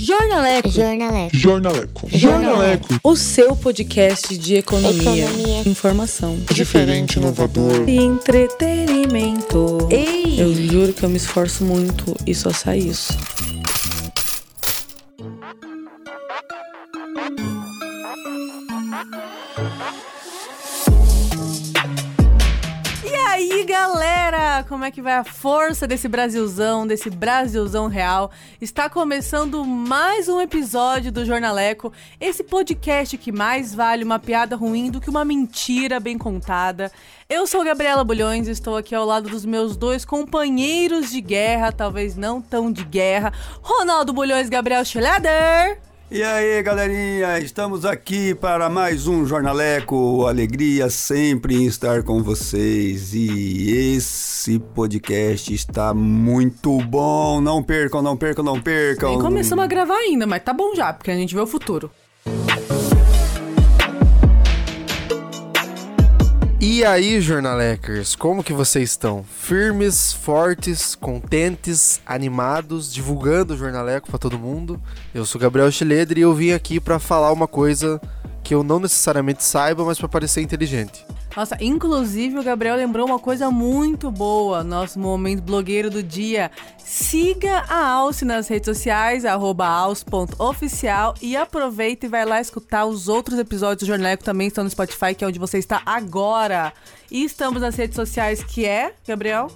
Jornaleco. Jornaleco. Jornaleco. Jornaleco. O seu podcast de economia, Economia. informação Diferente, inovador. e entretenimento. Ei! Eu juro que eu me esforço muito e só sai isso. Como é que vai a força desse Brasilzão, desse Brasilzão real? Está começando mais um episódio do Jornaleco, esse podcast que mais vale uma piada ruim do que uma mentira bem contada. Eu sou Gabriela Bulhões estou aqui ao lado dos meus dois companheiros de guerra, talvez não tão de guerra, Ronaldo Bulhões e Gabriel Schleder. E aí, galerinha, estamos aqui para mais um Jornaleco. Alegria sempre em estar com vocês. E esse podcast está muito bom. Não percam, não percam, não percam. Nem começamos a gravar ainda, mas tá bom já, porque a gente vê o futuro. E aí, jornalecers, como que vocês estão? Firmes, fortes, contentes, animados, divulgando o Jornaleco pra todo mundo? Eu sou Gabriel Schledre e eu vim aqui pra falar uma coisa que eu não necessariamente saiba, mas pra parecer inteligente. Nossa, inclusive o Gabriel lembrou uma coisa muito boa, nosso momento blogueiro do dia. Siga a Alce nas redes sociais, alce.oficial e aproveita e vai lá escutar os outros episódios do Jornaleco também estão no Spotify, que é onde você está agora. E estamos nas redes sociais que é, Gabriel?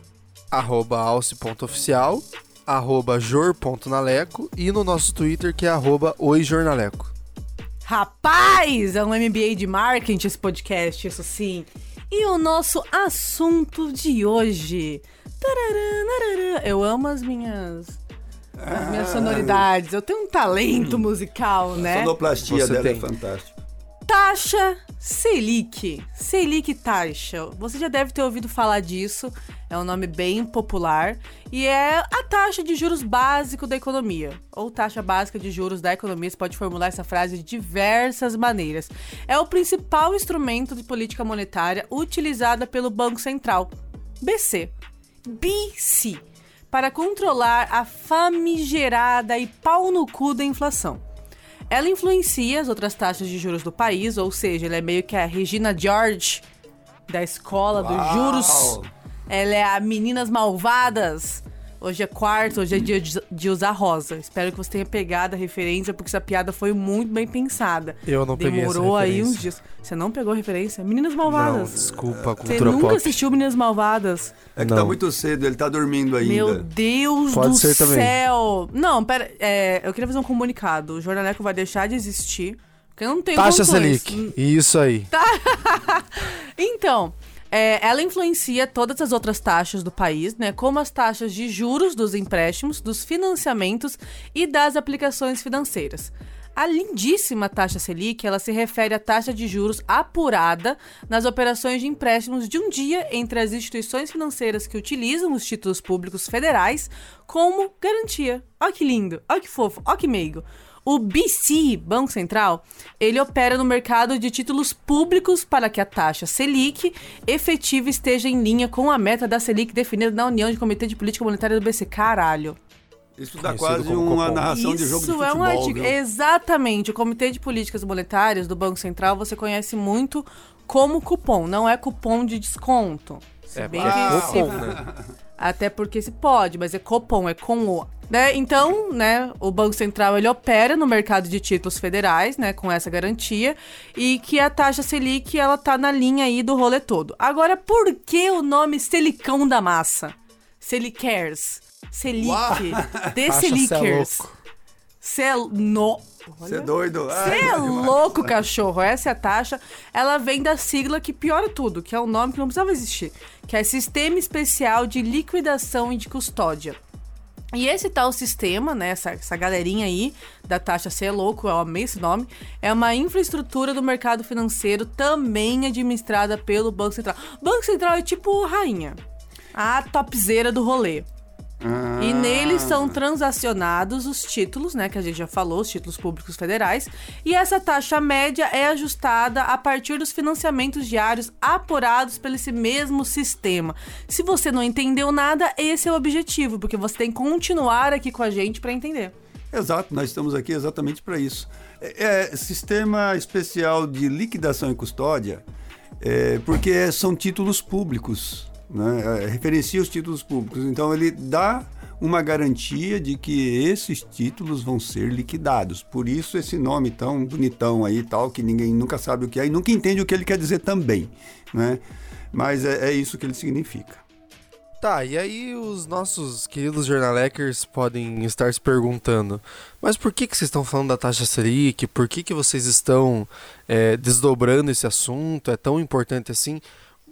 Arroba alce.oficial, arroba jor.naleco e no nosso Twitter que é arroba oijornaleco. Rapaz, é um MBA de marketing esse podcast, isso sim. E o nosso assunto de hoje. Eu amo as minhas as minhas sonoridades. Eu tenho um talento musical, A né? sonoplastia Você dela tem. é fantástica. Taxa Selic. Selic taxa. Você já deve ter ouvido falar disso. É um nome bem popular. E é a taxa de juros básico da economia. Ou taxa básica de juros da economia. Você pode formular essa frase de diversas maneiras. É o principal instrumento de política monetária utilizada pelo Banco Central. BC. BC. Para controlar a famigerada e pau no cu da inflação. Ela influencia as outras taxas de juros do país, ou seja, ela é meio que a Regina George da escola dos Uau! juros. Ela é a Meninas Malvadas. Hoje é quarto, hoje é dia de usar rosa. Espero que você tenha pegado a referência, porque essa piada foi muito bem pensada. Eu não peguei essa Demorou aí uns dias. Você não pegou a referência? Meninas Não, Malvadas. desculpa, você cultura nunca pop. assistiu Meninas Malvadas? É que Não. tá muito cedo, ele tá dormindo ainda. Meu Deus Pode do ser também. céu! Não, pera, é, eu queria fazer um comunicado. O Jornaleco vai deixar de existir, porque eu não tenho Taxa. Selic. Isso aí. Então, é, ela influencia todas as outras taxas do país, né? Como as taxas de juros dos empréstimos, dos financiamentos e das aplicações financeiras. A lindíssima taxa Selic, ela se refere à taxa de juros apurada nas operações de empréstimos de um dia entre as instituições financeiras que utilizam os títulos públicos federais como garantia. Ó que lindo, ó que fofo, ó que meigo. O BC, Banco Central, ele opera no mercado de títulos públicos para que a taxa Selic efetiva esteja em linha com a meta da Selic definida na União de Comitê de Política Monetária do BC. Caralho. Isso dá quase uma Copom. narração de jogo de Isso futebol, é um artigo. viu? Exatamente. O Comitê de Políticas Monetárias do Banco Central você conhece muito como cupom. Não é cupom de desconto. Se É, bem que é se- Copom, né? até porque se pode, mas é copom, é com o. Né? Então, né, o Banco Central ele opera no mercado de títulos federais, né, com essa garantia, e que a taxa Selic ela tá na linha aí do rolê todo. Agora, por que o nome Selicão da Massa? Selicers. Selic. De Taxa cê é. No... Você é doido? Você é louco, cachorro. Essa é a taxa. Ela vem da sigla que piora tudo, que é um nome que não precisava existir, que é Sistema Especial de Liquidação e de Custódia. E esse tal sistema, né, essa, essa galerinha aí da taxa C é louco, eu amei esse nome, é uma infraestrutura do mercado financeiro também administrada pelo Banco Central. Banco Central é tipo rainha, a topzera do rolê. Ah. E neles são transacionados os títulos, né, que a gente já falou, os títulos públicos federais, e essa taxa média é ajustada a partir dos financiamentos diários apurados pelo esse mesmo sistema. Se você não entendeu nada, esse é o objetivo, porque você tem que continuar aqui com a gente para entender. Exato, nós estamos aqui exatamente para isso. É, é, sistema especial de liquidação e custódia, é, porque são títulos públicos, né? É, referencia os títulos públicos. Então ele dá uma garantia de que esses títulos vão ser liquidados. Por isso esse nome tão bonitão aí tal, que ninguém nunca sabe o que é e nunca entende o que ele quer dizer também, né? Mas é, é isso que ele significa. Tá, e aí os nossos queridos jornalecers podem estar se perguntando, mas por que, que vocês estão falando da taxa Selic? Por que, que vocês estão é, desdobrando esse assunto? É tão importante assim?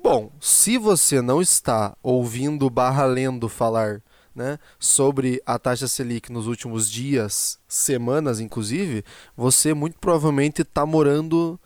Bom, se você não está ouvindo barra lendo falar né, sobre a taxa Selic nos últimos dias, semanas inclusive, você muito provavelmente está morando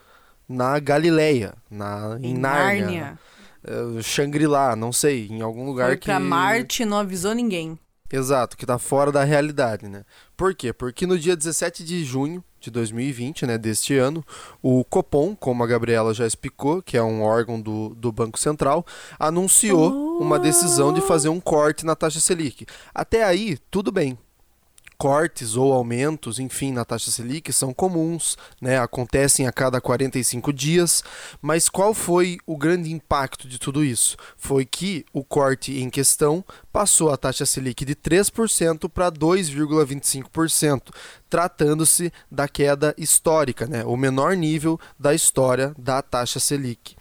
na Galileia, na, em, em Nárnia. Nárnia uh, Shangri-La, não sei, em algum lugar Foi que... pra Marte não avisou ninguém. Exato, que tá fora da realidade, né? Por quê? Porque no dia 17 de junho de 2020, né, deste ano, o Copom, como a Gabriela já explicou, que é um órgão do, do Banco Central, anunciou uma decisão de fazer um corte na taxa Selic. Até aí, tudo bem cortes ou aumentos, enfim, na taxa Selic são comuns, né? acontecem a cada 45 dias, mas qual foi o grande impacto de tudo isso? Foi que o corte em questão passou a taxa Selic de 3% para 2,25%, tratando-se da queda histórica, né? o menor nível da história da taxa Selic.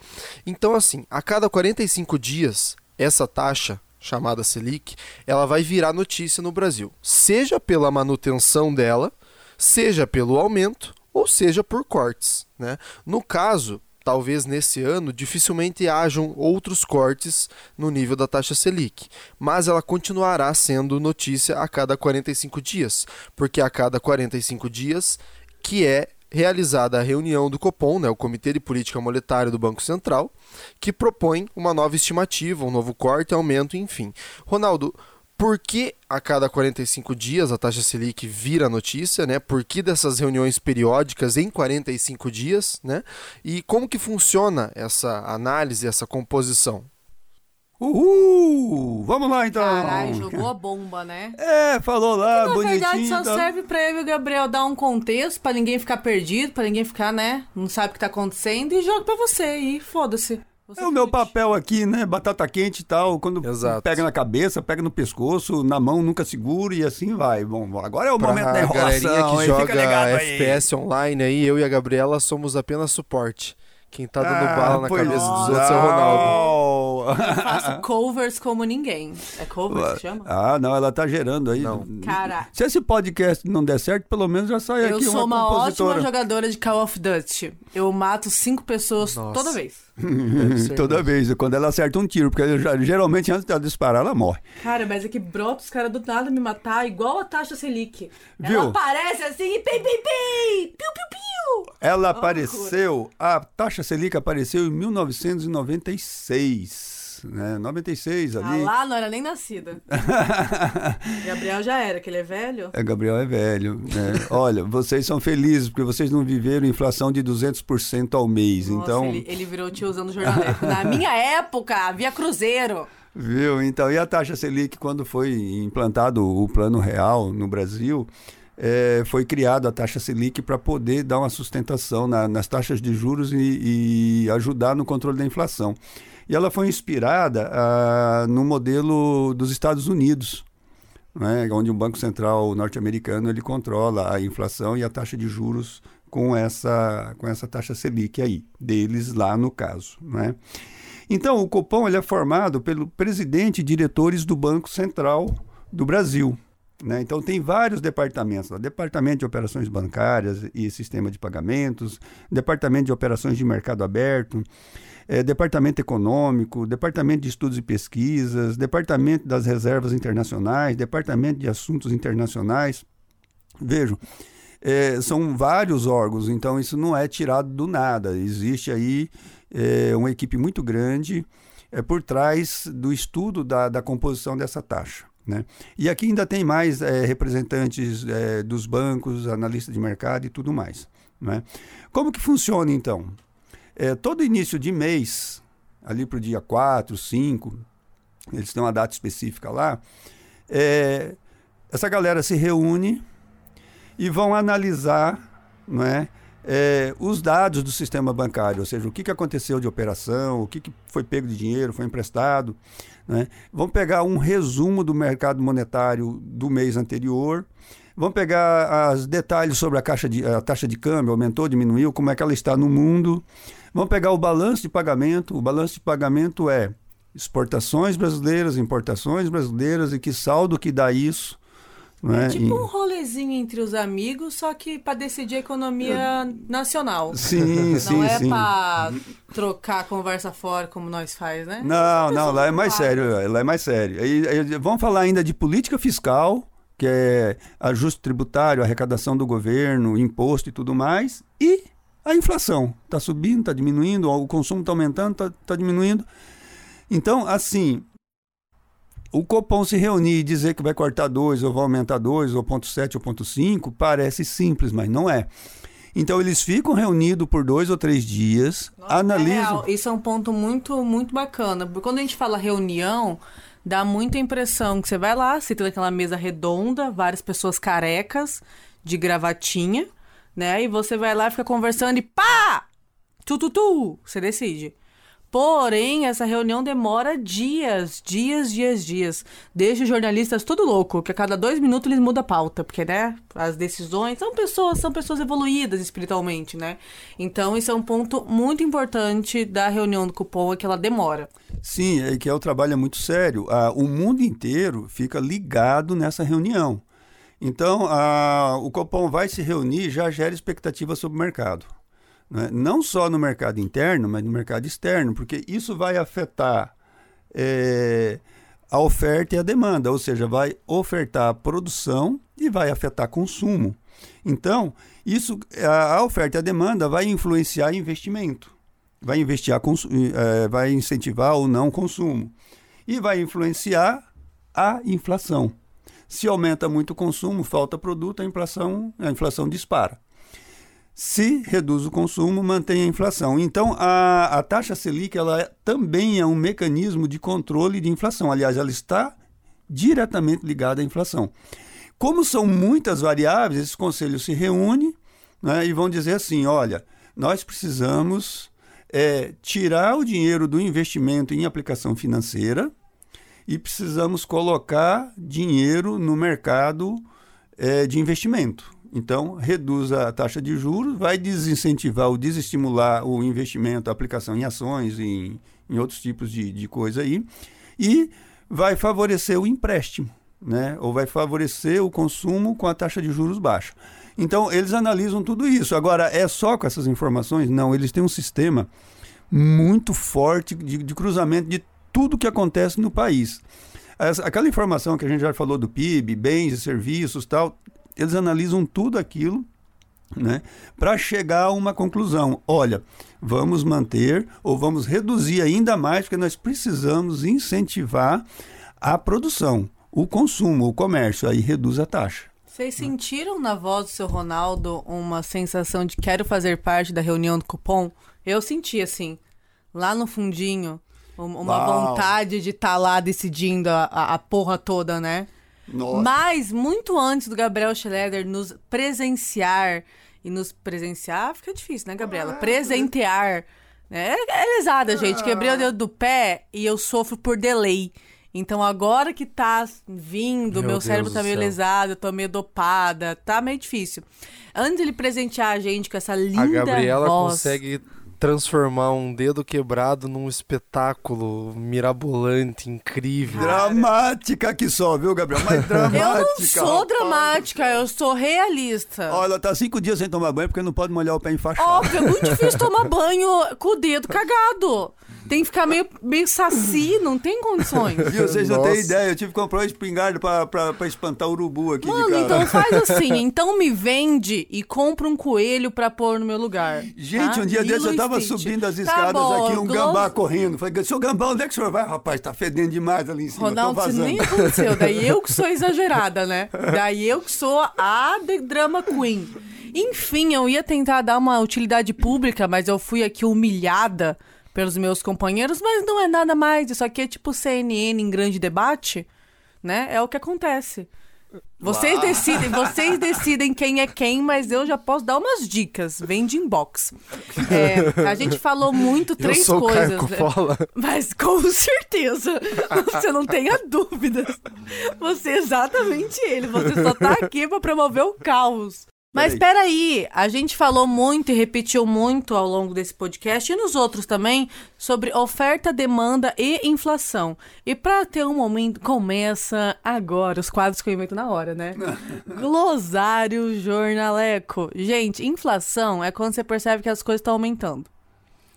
Então, assim, a cada 45 dias, essa taxa chamada Selic, ela vai virar notícia no Brasil, seja pela manutenção dela, seja pelo aumento ou seja por cortes. Né? No caso, talvez nesse ano dificilmente hajam outros cortes no nível da taxa Selic, mas ela continuará sendo notícia a cada 45 dias, porque a cada 45 dias que é realizada a reunião do Copom, né, o Comitê de Política Monetária do Banco Central, que propõe uma nova estimativa, um novo corte, aumento, enfim. Ronaldo, por que a cada 45 dias a taxa Selic vira notícia, né? Por que dessas reuniões periódicas em 45 dias, né? E como que funciona essa análise, essa composição? Uhul! Vamos lá então! Caralho, jogou a bomba, né? É, falou lá, que, bonitinho. Na verdade, só então... serve pra eu e o Gabriel dar um contexto, pra ninguém ficar perdido, pra ninguém ficar, né? Não sabe o que tá acontecendo e joga pra você e foda-se. É o meu papel aqui, né? Batata quente e tal. Quando Exato. pega na cabeça, pega no pescoço, na mão nunca segura e assim vai. Bom, agora é o pra momento da enrolação. galerinha que joga FPS online aí, eu e a Gabriela somos apenas suporte. Quem tá dando ah, bala na cabeça dos outros é o Ronaldo. Eu faço covers como ninguém. É cover que chama? Ah, não, ela tá gerando aí. Não. Cara. Se esse podcast não der certo, pelo menos já sai eu aqui uma Eu sou uma compositora. ótima jogadora de Call of Duty. Eu mato cinco pessoas Nossa. toda vez. Toda vez, quando ela acerta um tiro, porque já- geralmente antes dela disparar, ela morre. Cara, mas é que brota os caras do nada me matar, igual a taxa Selic. Viu? Ela aparece assim e pim, pim, pim! Piu, piu, piu! Ela Oh, apareceu, a taxa Selic apareceu em 1996, né? 96 Ah ali. lá, não era nem nascida. Gabriel já era, que ele é velho. É, Gabriel é velho. né? Olha, vocês são felizes porque vocês não viveram inflação de 200% ao mês. Nossa, então, ele, ele virou tiozão do jornalismo. Na minha época, havia cruzeiro. viu? Então, e a taxa Selic, quando foi implantado o Plano Real no Brasil, é, foi criada a taxa Selic para poder dar uma sustentação na- nas taxas de juros e, e ajudar no controle da inflação. E ela foi inspirada ah, no modelo dos Estados Unidos, né, onde o Banco Central norte-americano ele controla a inflação e a taxa de juros com essa, com essa taxa Selic aí, deles lá no caso. Né? Então, o Copom ele é formado pelo presidente e diretores do Banco Central do Brasil. Né? Então, tem vários departamentos: lá, Departamento de Operações Bancárias e Sistema de Pagamentos, Departamento de Operações de Mercado Aberto, eh, Departamento Econômico, Departamento de Estudos e Pesquisas, Departamento das Reservas Internacionais, Departamento de Assuntos Internacionais. Vejam, eh, são vários órgãos, então isso não é tirado do nada. Existe aí eh, uma equipe muito grande eh, por trás do estudo da, da composição dessa taxa. Né? E aqui ainda tem mais eh, representantes eh, dos bancos, analistas de mercado e tudo mais. Né? Como que funciona então? Eh, todo início de mês, ali para o dia 4, 5, eles têm uma data específica lá, eh, essa galera se reúne e vão analisar é, é, os dados do sistema bancário, ou seja, o que, que aconteceu de operação, o que, que foi pego de dinheiro, foi emprestado. Né? Vão pegar um resumo do mercado monetário do mês anterior, vão pegar os detalhes sobre a, caixa de, a taxa de câmbio, aumentou, diminuiu, como é que ela está no mundo. Vão pegar o balanço de pagamento. O balanço de pagamento é exportações brasileiras, importações brasileiras e que saldo que dá isso. É tipo um rolezinho entre os amigos, só que para decidir a economia nacional. Sim, sim, Não é para trocar a conversa fora como nós faz, né? Não, não, lá é mais sério, lá é mais sério. E, e, vamos falar ainda de política fiscal, que é ajuste tributário, arrecadação do governo, imposto e tudo mais, e a inflação. Está subindo, está diminuindo, o consumo está aumentando, está tá diminuindo. Então, assim, o Copom se reunir e dizer que vai cortar 2 ou vai aumentar 2 ou 0,7 ou 0,5 parece simples, mas não é. Então eles ficam reunidos por dois ou três dias, Nossa, analisam. É Isso é um ponto muito, muito bacana. Porque quando a gente fala reunião, dá muita impressão que você vai lá, você tem aquela mesa redonda, várias pessoas carecas, de gravatinha, né? E você vai lá, fica conversando e pá! Tu, tu, tu! Você decide. Porém, essa reunião demora dias, dias, dias, dias. Deixa os jornalistas tudo louco, que a cada dois minutos eles mudam a pauta, porque, né, as decisões são pessoas, são pessoas evoluídas espiritualmente, né? Então, isso é um ponto muito importante da reunião do cupom, é que ela demora. Sim, é que é o trabalho é muito sério. Ah, o mundo inteiro fica ligado nessa reunião. Então, ah, o Copom vai se reunir já gera expectativa sobre o mercado né? não só no mercado interno, mas no mercado externo, porque isso vai afetar é, a oferta e a demanda, ou seja, vai ofertar a produção e vai afetar consumo. Então, isso, a, oferta e a demanda vai influenciar investimento, vai, investir é, vai incentivar ou não consumo e vai influenciar a inflação. Se aumenta muito o consumo, falta produto, a inflação, a inflação dispara. Se reduz o consumo, mantém a inflação. Então, a, a taxa Selic ela é, também é um mecanismo de controle de inflação. Aliás, ela está diretamente ligada à inflação. Como são muitas variáveis, esse conselho se reúne né, e vão dizer assim: olha, nós precisamos é, tirar o dinheiro do investimento em aplicação financeira e precisamos colocar dinheiro no mercado é, de investimento. Então, reduz a taxa de juros, vai desincentivar ou desestimular o investimento, a aplicação em ações, em, em outros tipos de, de coisa aí, e vai favorecer o empréstimo, né? ou vai favorecer o consumo com a taxa de juros baixa. Então, eles analisam tudo isso. Agora, é só com essas informações? Não, eles têm um sistema muito forte de, de cruzamento de tudo que acontece no país. Essa, aquela informação que a gente já falou do PIB, bens e serviços tal, eles analisam tudo aquilo né, para chegar a uma conclusão. Olha, vamos manter ou vamos reduzir ainda mais, porque nós precisamos incentivar a produção, o consumo, o comércio, aí reduz a taxa. Vocês sentiram na voz do seu Ronaldo uma sensação de quero fazer parte da reunião do cupom? Eu senti assim, lá no fundinho, uma Uau. vontade de estar tá lá decidindo a, a, a porra toda, né? Nossa. Mas, muito antes do Gabriel Schroeder nos presenciar e nos presenciar, fica difícil, né, Gabriela? Ah, Presentear. Né? É lesada, gente. Ah. Quebrei o dedo do pé e eu sofro por delay. Então, agora que tá vindo, meu, meu cérebro tá meio lesado, eu tô meio dopada, tá meio difícil. Antes de ele presentear a gente com essa linda voz... A Gabriela voz, consegue transformar um dedo quebrado num espetáculo mirabolante, incrível. Dramática que só, viu, Gabriel? Mas dramática. Eu não sou dramática, eu sou realista. Olha, tá cinco dias sem tomar banho porque não pode molhar o pé enfaixado. Óbvio, é muito difícil tomar banho com o dedo cagado. Tem que ficar meio, meio saci, não tem condições. E vocês não têm ideia, eu tive que comprar um espingarda pra, pra, pra espantar o urubu aqui Mano, então faz assim, então me vende e compra um coelho pra pôr no meu lugar. Gente, tá? um dia desses eu tava Stitch. subindo as tá escadas tá bom, aqui, um gambá correndo. Falei, seu gambá, onde é que o senhor vai? Rapaz, tá fedendo demais ali em cima, Ronaldo, isso nem aconteceu. Daí eu que sou exagerada, né? Daí eu que sou a The Drama Queen. Enfim, eu ia tentar dar uma utilidade pública, mas eu fui aqui humilhada pelos meus companheiros, mas não é nada mais. Isso aqui é tipo CNN em grande debate, né? É o que acontece. Vocês Uau. decidem, vocês decidem quem é quem, mas eu já posso dar umas dicas. Vem de inbox. É, a gente falou muito três eu sou coisas. Caio né? Coppola. Mas com certeza, você não tenha dúvidas. Você é exatamente ele. Você só tá aqui pra promover o caos. Mas peraí, a gente falou muito e repetiu muito ao longo desse podcast e nos outros também sobre oferta, demanda e inflação. E pra ter um momento, começa agora os quadros que eu invento na hora, né? Glosário jornaleco. Gente, inflação é quando você percebe que as coisas estão aumentando.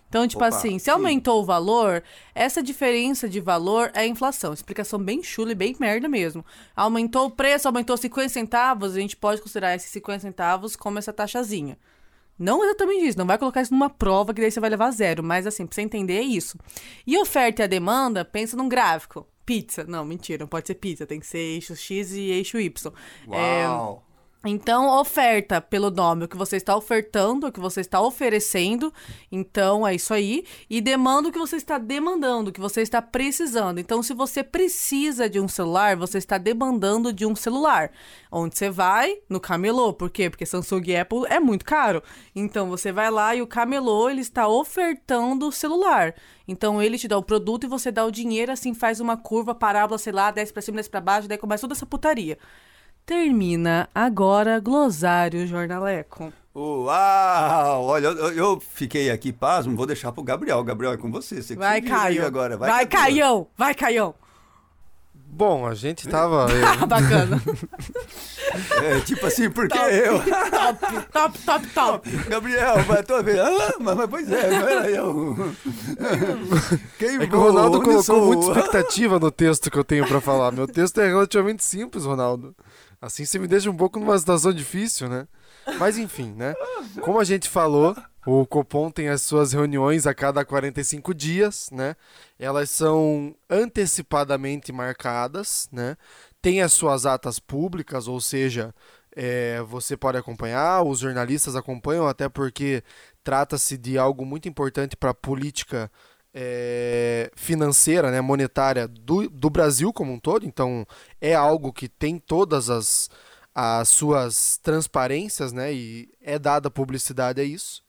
Então, tipo Opa, assim, se sim. aumentou o valor, essa diferença de valor é inflação. Explicação bem chula e bem merda mesmo. Aumentou o preço, aumentou 50 centavos, a gente pode considerar esses 50 centavos como essa taxazinha. Não exatamente isso, não vai colocar isso numa prova que daí você vai levar zero, mas assim, pra você entender é isso. E oferta e a demanda, pensa num gráfico. Pizza. Não, mentira, não pode ser pizza, tem que ser eixo X e eixo Y. É, Uau. Então, oferta pelo nome, o que você está ofertando, o que você está oferecendo. Então, é isso aí. E demanda o que você está demandando, o que você está precisando. Então, se você precisa de um celular, você está demandando de um celular. Onde você vai? No camelô. Por quê? Porque Samsung e Apple é muito caro. Então, você vai lá e o camelô, ele está ofertando o celular. Então, ele te dá o produto e você dá o dinheiro, assim, faz uma curva, parábola, sei lá, desce pra cima, desce pra baixo, daí começa toda essa putaria. Termina agora Glosário Jornaleco. Uau! Olha, eu, eu fiquei aqui pasmo, vou deixar pro Gabriel. Gabriel, é com você. você que Vai, Caio. Agora. Vai, tua. Caião! Vai, Caião! Bom, a gente tava. eu- Ah, bacana. É, tipo assim, porque eu... top, top, top, top. Gabriel, vai tua vez. Ah, mas, mas pois é, não era eu. Quem É que o Ronaldo colocou muita expectativa no texto que eu tenho pra falar. Meu texto é relativamente simples, Ronaldo. Assim você me deixa um pouco numa situação difícil, né? Mas enfim, né? Como a gente falou, o Copom tem as suas reuniões a cada 45 dias, né? Elas são antecipadamente marcadas, né? Tem as suas atas públicas, ou seja, é, você pode acompanhar, os jornalistas acompanham, até porque trata-se de algo muito importante para a política é, financeira, né, monetária do, do Brasil como um todo. Então, é algo que tem todas as, as suas transparências, né, e é dada publicidade a isso.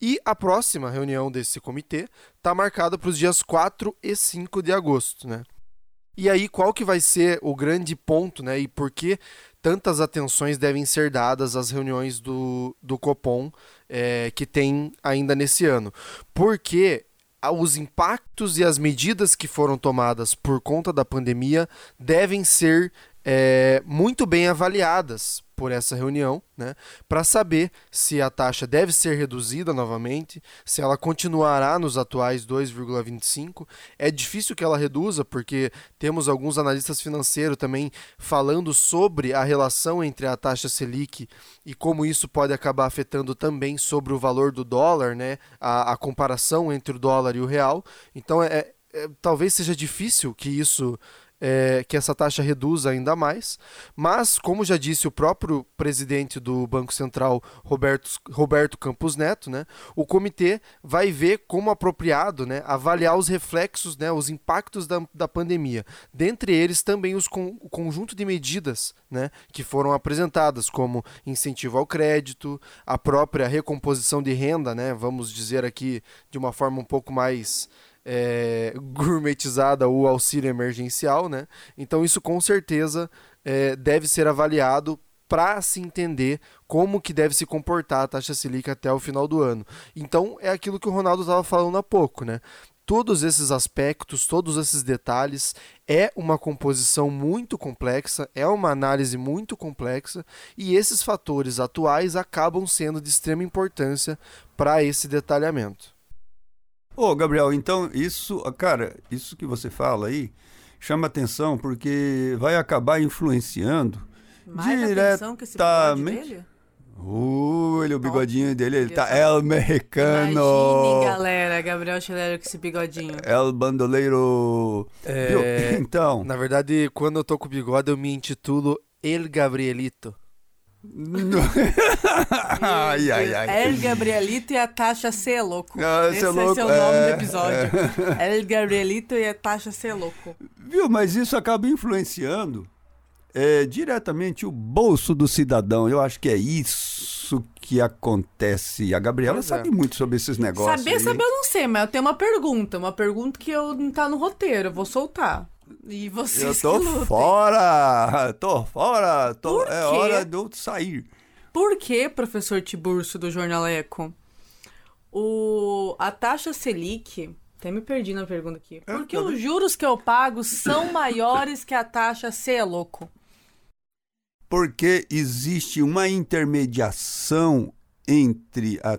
E a próxima reunião desse comitê está marcada para os dias 4 e 5 de agosto, né? E aí, qual que vai ser o grande ponto, né? E por que tantas atenções devem ser dadas às reuniões do, do Copom é, que tem ainda nesse ano? Porque os impactos e as medidas que foram tomadas por conta da pandemia devem ser é, muito bem avaliadas por essa reunião, né, para saber se a taxa deve ser reduzida novamente, se ela continuará nos atuais 2,25. É difícil que ela reduza, porque temos alguns analistas financeiros também falando sobre a relação entre a taxa Selic e como isso pode acabar afetando também sobre o valor do dólar, né, a, a comparação entre o dólar e o real. Então, é, é- talvez seja difícil que isso é, que essa taxa reduza ainda mais, mas como já disse o próprio presidente do Banco Central, Roberto, Roberto Campos Neto, né, o comitê vai ver como apropriado né, avaliar os reflexos, né, os impactos da, da pandemia. Dentre eles também os con, o conjunto de medidas né, que foram apresentadas, como incentivo ao crédito, a própria recomposição de renda, né, vamos dizer aqui de uma forma um pouco mais é, gourmetizada o auxílio emergencial, né? Então isso com certeza é, deve ser avaliado para se entender como que deve se comportar a taxa Selic até o final do ano. Então é aquilo que o Ronaldo estava falando há pouco, né? Todos esses aspectos, todos esses detalhes, é uma composição muito complexa, é uma análise muito complexa, e esses fatores atuais acabam sendo de extrema importância para esse detalhamento. Ô, Gabriel, então isso, cara, isso que você fala aí chama atenção porque vai acabar influenciando Mais atenção que esse bigode diretamente. dele? Uh, ele, o bigodinho dele, ele tá El Imagine, Mexicano. galera, Gabriel Chilero com esse bigodinho. El Bandoleiro. É, Então, Na verdade, quando eu tô com bigode, eu me intitulo El Gabrielito. ai, ai, ai. El Gabrielito e a taxa C é louco. Ah, Esse é vai louco, ser o nome é, do episódio. El Gabrielito e a taxa C é louco. Viu? Mas isso acaba influenciando é diretamente o bolso do cidadão. Eu acho que é isso que acontece. A Gabriela Pois é. sabe muito sobre esses negócios. Saber, aí. saber eu não sei, mas eu tenho uma pergunta. Uma pergunta que eu não tá no roteiro, eu vou soltar. E vocês Eu tô fora! Tô fora! Tô... É hora de eu sair. Por que, professor Tiburcio do Jornaleco, o, a taxa Selic... Até me perdi na pergunta aqui. É, Por que tá os juros que eu pago são maiores que a taxa louco? Porque existe uma intermediação entre a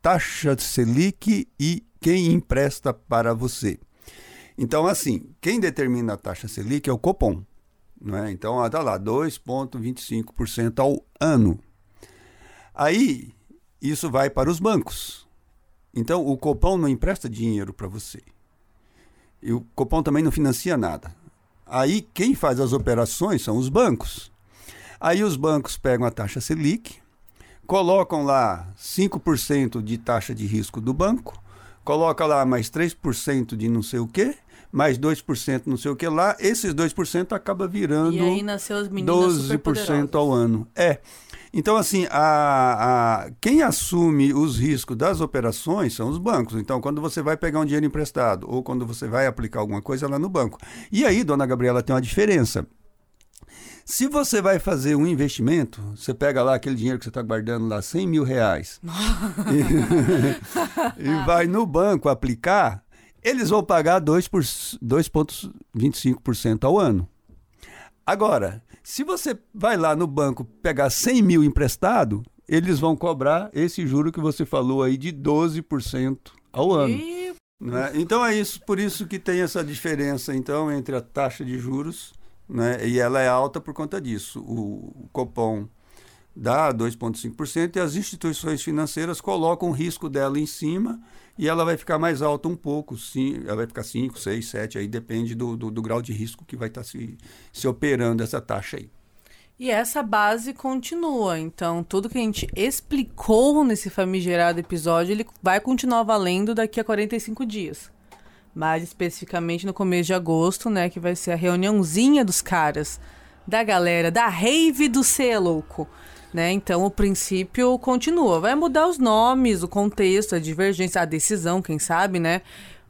taxa Selic e quem empresta para você. Então, assim, quem determina a taxa Selic é o Copom. Não é? Então, está lá, 2,25% ao ano. Aí, isso vai para os bancos. Então, o Copom não empresta dinheiro para você. E o Copom também não financia nada. Aí, quem faz as operações são os bancos. Aí os bancos pegam a taxa Selic, colocam lá 5% de taxa de risco do banco, coloca lá mais 3% de não sei o quê, mais 2% não sei o que lá, esses 2% acaba virando E aí nasceu as meninas 12% ao ano. É. Então, assim, a, a, quem assume os riscos das operações são os bancos. Então, quando você vai pegar um dinheiro emprestado ou quando você vai aplicar alguma coisa lá no banco. E aí, dona Gabriela, tem uma diferença. Se você vai fazer um investimento, você pega lá aquele dinheiro que você está guardando lá, 100 mil reais, e, e vai no banco aplicar, eles vão pagar 2 por- 2,25% ao ano. Agora, se você vai lá no banco pegar 100 mil emprestado, eles vão cobrar esse juro que você falou aí de 12% ao ano. E né? Então é isso, por isso que tem essa diferença então entre a taxa de juros, né? E ela é alta por conta disso. O, o Copom dá 2,5% e as instituições financeiras colocam o risco dela em cima e ela vai ficar mais alta um pouco, sim, ela vai ficar 5, 6, 7, aí depende do, do, do grau de risco que vai estar se, se operando essa taxa aí. E essa base continua. Então, tudo que a gente explicou nesse famigerado episódio, ele vai continuar valendo daqui a 45 dias. Mais especificamente no começo de agosto, né? Que vai ser a reuniãozinha dos caras, da galera, da rave do ser louco. Né? Então, o princípio continua. Vai mudar os nomes, o contexto, a divergência, a decisão, quem sabe, né?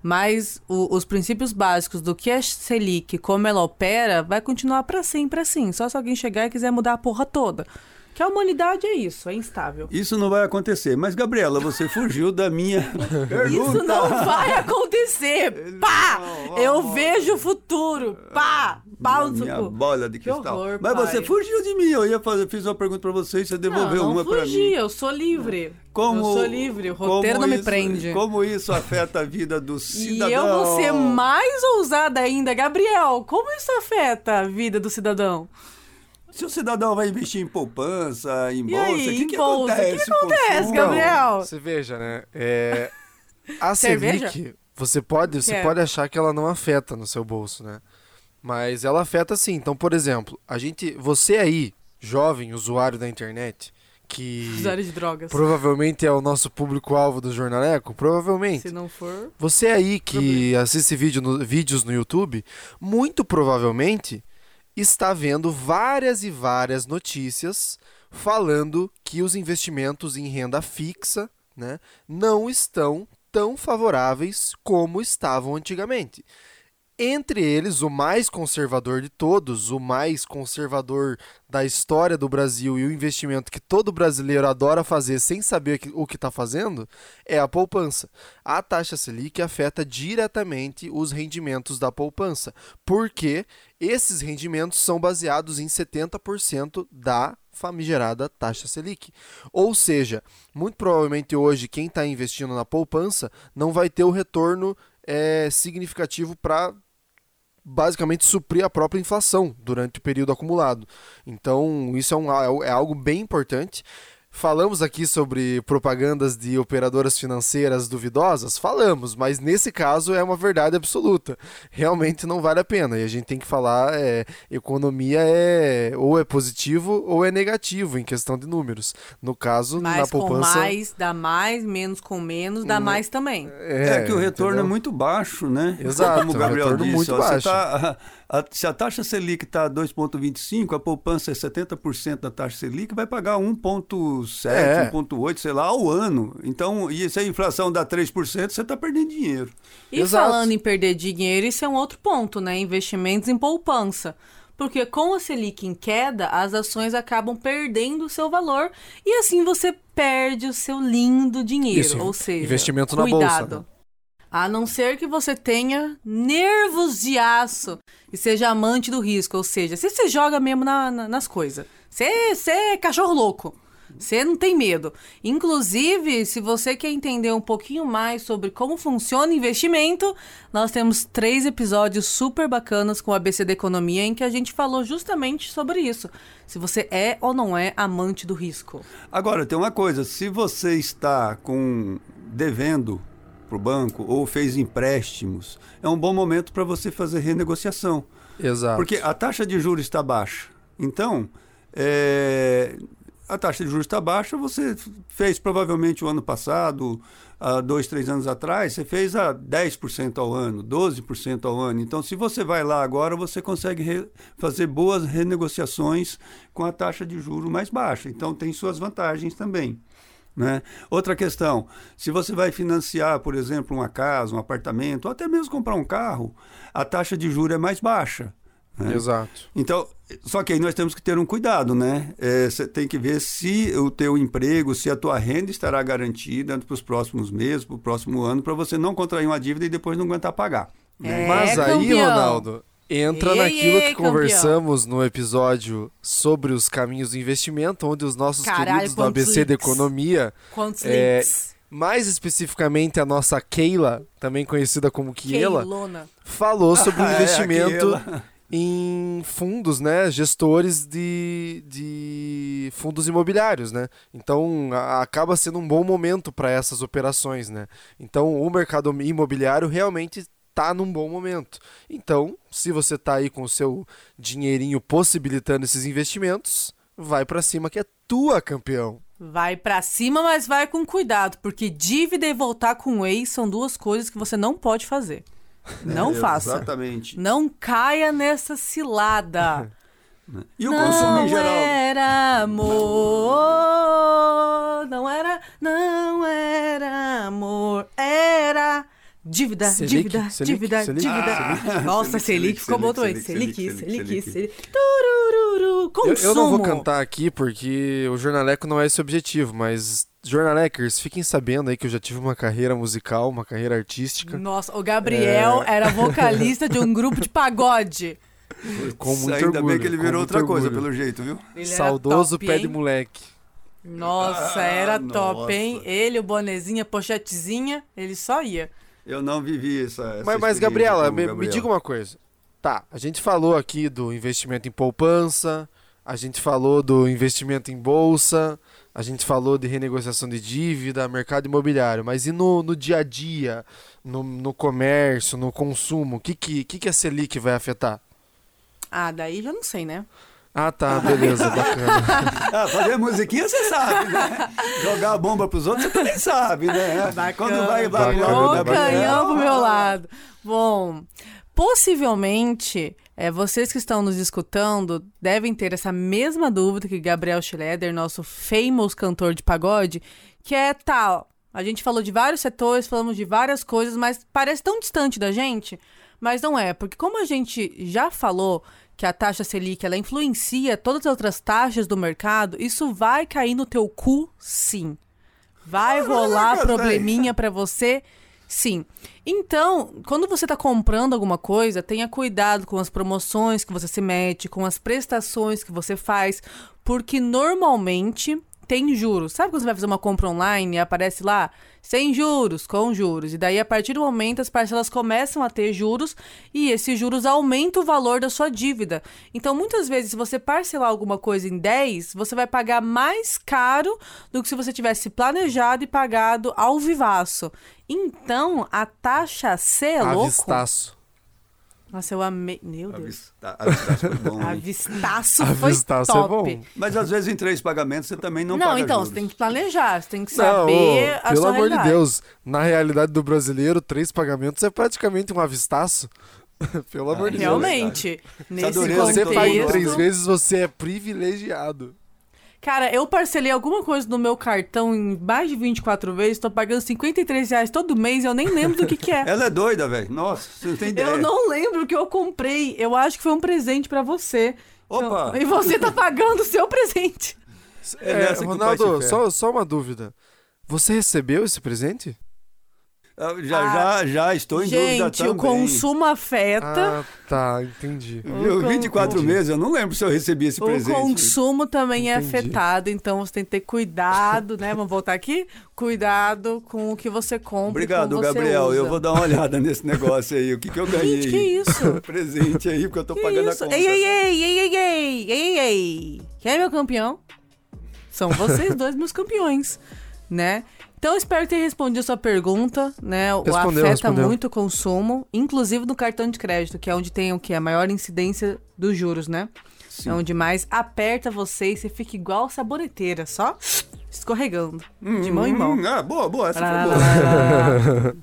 Mas o- os princípios básicos do que é Selic, como ela opera, vai continuar para sempre assim. Só se alguém chegar e quiser mudar a porra toda. Que a humanidade é isso, é instável. Isso não vai acontecer. Mas, Gabriela, você fugiu da minha pergunta. Isso não vai acontecer! Pá! não, Eu ó, vejo o futuro! Pá! Pau no minha bola de Que cristal. horror, Mas pai. você fugiu de mim. Eu ia fazer, fiz uma pergunta pra você e você devolveu não, uma não pra fugi, mim. eu sou livre. Como, eu sou livre, o roteiro não me isso- prende. Como isso afeta a vida do E cidadão? eu vou ser mais ousada ainda. Gabriel, como isso afeta a vida do cidadão? Se o cidadão vai investir em poupança, em E bolsa, o que, em que bolsa? O que acontece? acontece, Gabriel? Você veja, né? É, a Cerveja? Selic, você pode, você é? pode achar que ela não afeta no seu bolso, né? Mas ela afeta sim. Então, por exemplo, a gente, você aí, jovem usuário da internet, que Usuário de drogas. provavelmente é o nosso público-alvo do Jornaleco, provavelmente. Se não for. Você aí que assiste vídeo no- vídeos no YouTube, muito provavelmente está vendo várias e várias notícias falando que os investimentos em renda fixa né, não estão tão favoráveis como estavam antigamente. Entre eles, o mais conservador de todos, o mais conservador da história do Brasil e o investimento que todo brasileiro adora fazer sem saber o que está fazendo, é a poupança. A taxa Selic afeta diretamente os rendimentos da poupança, porque esses rendimentos são baseados em 70% da famigerada taxa Selic. Ou seja, muito provavelmente hoje quem está investindo na poupança não vai ter o retorno eh, significativo para basicamente suprir a própria inflação durante o período acumulado. Então, isso é, um, é algo bem importante. Falamos aqui sobre propagandas de operadoras financeiras duvidosas? Falamos, mas nesse caso é uma verdade absoluta. Realmente não vale a pena. E a gente tem que falar: é, economia é ou é positivo ou é negativo em questão de números. No caso, na Mais com poupança. mais, dá mais, menos com menos, dá mais também. É, que o retorno entendeu? é muito baixo, né? Exato, Como o é um Gabriel disse, muito ó, você baixo. tá a- se a taxa Selic está 2,25, a poupança é 70% da taxa Selic, vai pagar 1,7, É. 1,8, sei lá, ao ano. Então, e se a inflação dá 3%, você está perdendo dinheiro. E Exato. falando em perder dinheiro, isso é um outro ponto, né? Investimentos em poupança. Porque com a Selic em queda, as ações acabam perdendo o seu valor e assim você perde o seu lindo dinheiro. Isso, Ou seja, investimento na cuidado. bolsa, né? A não ser que você tenha nervos de aço e seja amante do risco. Ou seja, se você joga mesmo na- na- nas coisas. Você você é cachorro louco. Você não tem medo. Inclusive, se você quer entender um pouquinho mais sobre como funciona investimento, nós temos três episódios super bacanas com o ABC da Economia em que a gente falou justamente sobre isso. Se você é ou não é amante do risco. Agora, tem uma coisa, se você está com devendo para o banco ou fez empréstimos, é um bom momento para você fazer renegociação. Exato. Porque a taxa de juros está baixa. Então, é, a taxa de juros está baixa, você fez provavelmente o ano passado, há dois, três anos atrás, você fez a 10% ao ano, 12% ao ano. Então, se você vai lá agora, você consegue fazer boas renegociações com a taxa de juros mais baixa. Então, tem suas vantagens também. Né? Outra questão, se você vai financiar, por exemplo, uma casa, um apartamento, ou até mesmo comprar um carro, a taxa de juros é mais baixa. né? Exato. Então, só que aí nós temos que ter um cuidado, né? Você tem que ver se o teu emprego, se a tua renda estará garantida para os próximos meses, para o próximo ano, para você não contrair uma dívida e depois não aguentar pagar. né? É, Mas aí, campeão. Ronaldo, entra Ei, naquilo ei, que campeão. conversamos no episódio sobre os caminhos do investimento, onde os nossos Caralho, queridos do ABC da links. Economia, Quantos É, links? mais especificamente a nossa Keila, também conhecida como Kiela, Keilona. falou sobre o Ah, é, investimento aquela. em fundos, né? Gestores de, de fundos imobiliários, né? Então a- acaba sendo um bom momento para essas operações, né? Então o mercado imobiliário realmente está num bom momento. Então, se você está aí com o seu dinheirinho possibilitando esses investimentos, vai para cima que é tua, campeão. Vai pra cima, mas vai com cuidado, porque dívida e voltar com o ex são duas coisas que você não pode fazer. Não faça. Exatamente. Não caia nessa cilada. E o não consumo em geral? era amor, não era, não era amor, era dívida, Selic, dívida, Selic, dívida, Selic, dívida. Selic. Nossa, Selic, ficou bom também. Selic, Selic, Selic. Turururu, Eu, consumo. eu não vou cantar aqui porque o Jornaleco não é esse o objetivo, mas Jornalecers, fiquem sabendo aí que eu já tive uma carreira musical, uma carreira artística, Nossa, o Gabriel É. era vocalista de um grupo de pagode. com muito Ainda orgulho. bem que ele virou outra coisa, orgulho. pelo jeito, viu? Ele Saudoso top, pé hein? de moleque. Nossa, Ah, era top, hein? nossa. Ele, o bonezinho, a pochetezinha, ele só ia. Eu não vivi essa. essa Mas, mas Gabriela, com o me, me diga uma coisa. Tá, a gente falou aqui do investimento em poupança, a gente falou do investimento em bolsa, a gente falou de renegociação de dívida, mercado imobiliário, mas e no, no dia a dia, no, no comércio, no consumo, o que, que, que, que a Selic vai afetar? Ah, daí já não sei, né? Ah, tá, beleza, bacana. Ah, fazer musiquinha você sabe, né? Jogar a bomba pros outros você também sabe, né? Quando vai lá pro bacana, lado da Ô, canhão pro meu lado. Bom, possivelmente, é, vocês que estão nos escutando devem ter essa mesma dúvida que Gabriel Schroeder, nosso famous cantor de pagode, que é tal. A gente falou de vários setores, falamos de várias coisas, mas parece tão distante da gente. Mas não é, porque como a gente já falou que a taxa Selic ela influencia todas as outras taxas do mercado, isso vai cair no teu cu, sim. Vai rolar Caraca, probleminha pra você, sim. Então, quando você tá comprando alguma coisa, tenha cuidado com as promoções que você se mete, com as prestações que você faz, porque normalmente tem juros. Sabe quando você vai fazer uma compra online e aparece lá sem juros, com juros? E daí, a partir do momento, as parcelas começam a ter juros e esses juros aumentam o valor da sua dívida. Então, muitas vezes, se você parcelar alguma coisa em 10, você vai pagar mais caro do que se você tivesse planejado e pagado ao vivaço. Então, a taxa C é louco. Avistaço. Nossa, eu amei. Meu Deus. Avista- Avistaço foi bom, hein? Avistaço foi Avistaço é top. bom. Mas às vezes em três pagamentos você também não, Não, paga então, juros. você tem que planejar, você tem que Não, saber ô, a pelo amor de. Deus, na realidade do brasileiro, três pagamentos é praticamente um avistaço. Pelo amor de Deus. Realmente, nesse dureza Você paga em três vezes, você é privilegiado. Cara, eu parcelei alguma coisa no meu cartão em mais de 24 vezes, tô pagando 53 reais todo mês e eu nem lembro do que que é. Ela é doida, velho. Nossa, você não tem ideia. Eu não lembro o que eu comprei. Eu acho que foi um presente pra você. Opa! E você tá pagando o seu presente. É É, Ronaldo, só, só uma dúvida. Você recebeu esse presente? Ah, já, ah, já, já estou em gente, dúvida também. o consumo afeta. Ah, tá, entendi. Viu? 24 entendi. meses, eu não lembro se eu recebi esse o presente. O consumo também é entendi. é afetado, então você tem que ter cuidado, né? Vamos voltar aqui? Cuidado com o que você compra. Obrigado, Gabriel. Usa. Eu vou dar uma olhada nesse negócio aí. O que, que eu ganhei? Gente, que isso? presente aí, porque eu tô que pagando isso? a conta. Ei, ei, ei, ei, ei, ei, ei, ei. Quem é meu campeão? São vocês dois, meus campeões, né? Então, espero ter respondido a sua pergunta, né? O Respondeu, afeta respondeu. muito o consumo, inclusive no cartão de crédito, que é onde tem o que? A maior incidência dos juros, né? Sim. É onde mais aperta você e você fica igual saboneteira, só escorregando, de mão em mão. Hum, ah, boa, boa. Essa Lá, foi boa. lá, lá.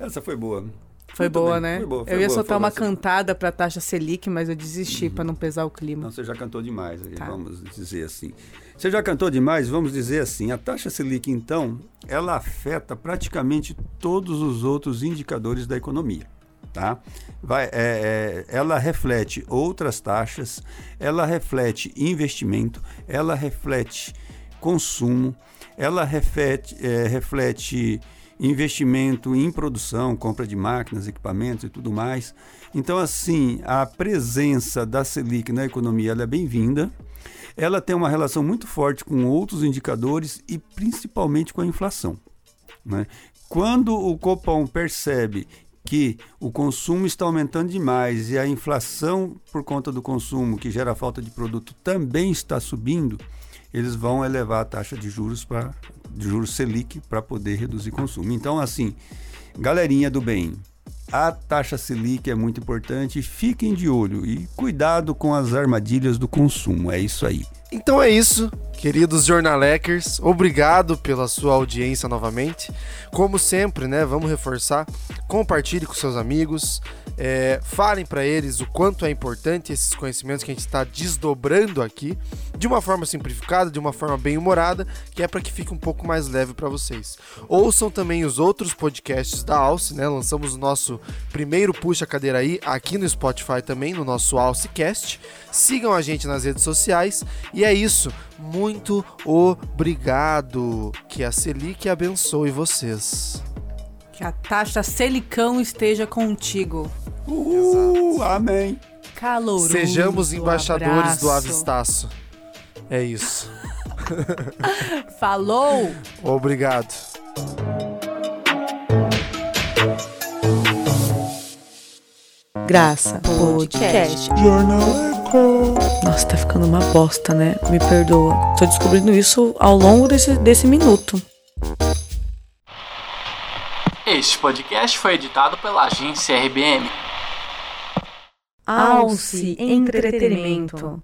Essa foi boa. Foi boa, né? foi boa, foi eu ia boa, soltar uma. Uhum. cantada pra taxa Selic, mas eu desisti pra não pesar o clima. Não, você já cantou demais, Tá. vamos dizer assim. Você já cantou demais, vamos dizer assim. A taxa Selic, então, ela afeta praticamente todos os outros indicadores da economia. Tá? Vai, é, é, ela reflete outras taxas, ela reflete investimento, ela reflete consumo, ela reflete, é, reflete investimento em produção, compra de máquinas, equipamentos e tudo mais. Então, assim, a presença da Selic na economia é bem-vinda. Ela tem uma relação muito forte com outros indicadores e principalmente com a inflação. né? Quando o Copom percebe que o consumo está aumentando demais e a inflação por conta do consumo, que gera falta de produto, também está subindo, eles vão elevar a taxa de juros para de juros Selic para poder reduzir consumo. Então, assim, galerinha do bem, a taxa Selic é muito importante, fiquem de olho e cuidado com as armadilhas do consumo. É isso aí. Então é isso, queridos jornalecers. Obrigado pela sua audiência novamente. Como sempre, né? Vamos reforçar. Compartilhe com seus amigos. é, falem para eles o quanto é importante esses conhecimentos que a gente está desdobrando aqui, de uma forma simplificada, de uma forma bem humorada, que é para que fique um pouco mais leve para vocês. Ouçam também os outros podcasts da Alce, né? Lançamos o nosso primeiro Puxa Cadeira aí aqui no Spotify também, no nosso Alcecast. Sigam a gente nas redes sociais. E é isso. Muito obrigado. Que a Selic abençoe vocês. Que a taxa Selicão esteja contigo. Uh, amém. Caloroso. Sejamos embaixadores do abraço. Avistaço. É isso. Falou! Obrigado. Graça Podcast. Jornaleco. Nossa, tá ficando uma bosta, né? Me perdoa. Tô descobrindo isso ao longo desse, desse minuto. Este podcast foi editado pela agência RBM. Alce Entretenimento.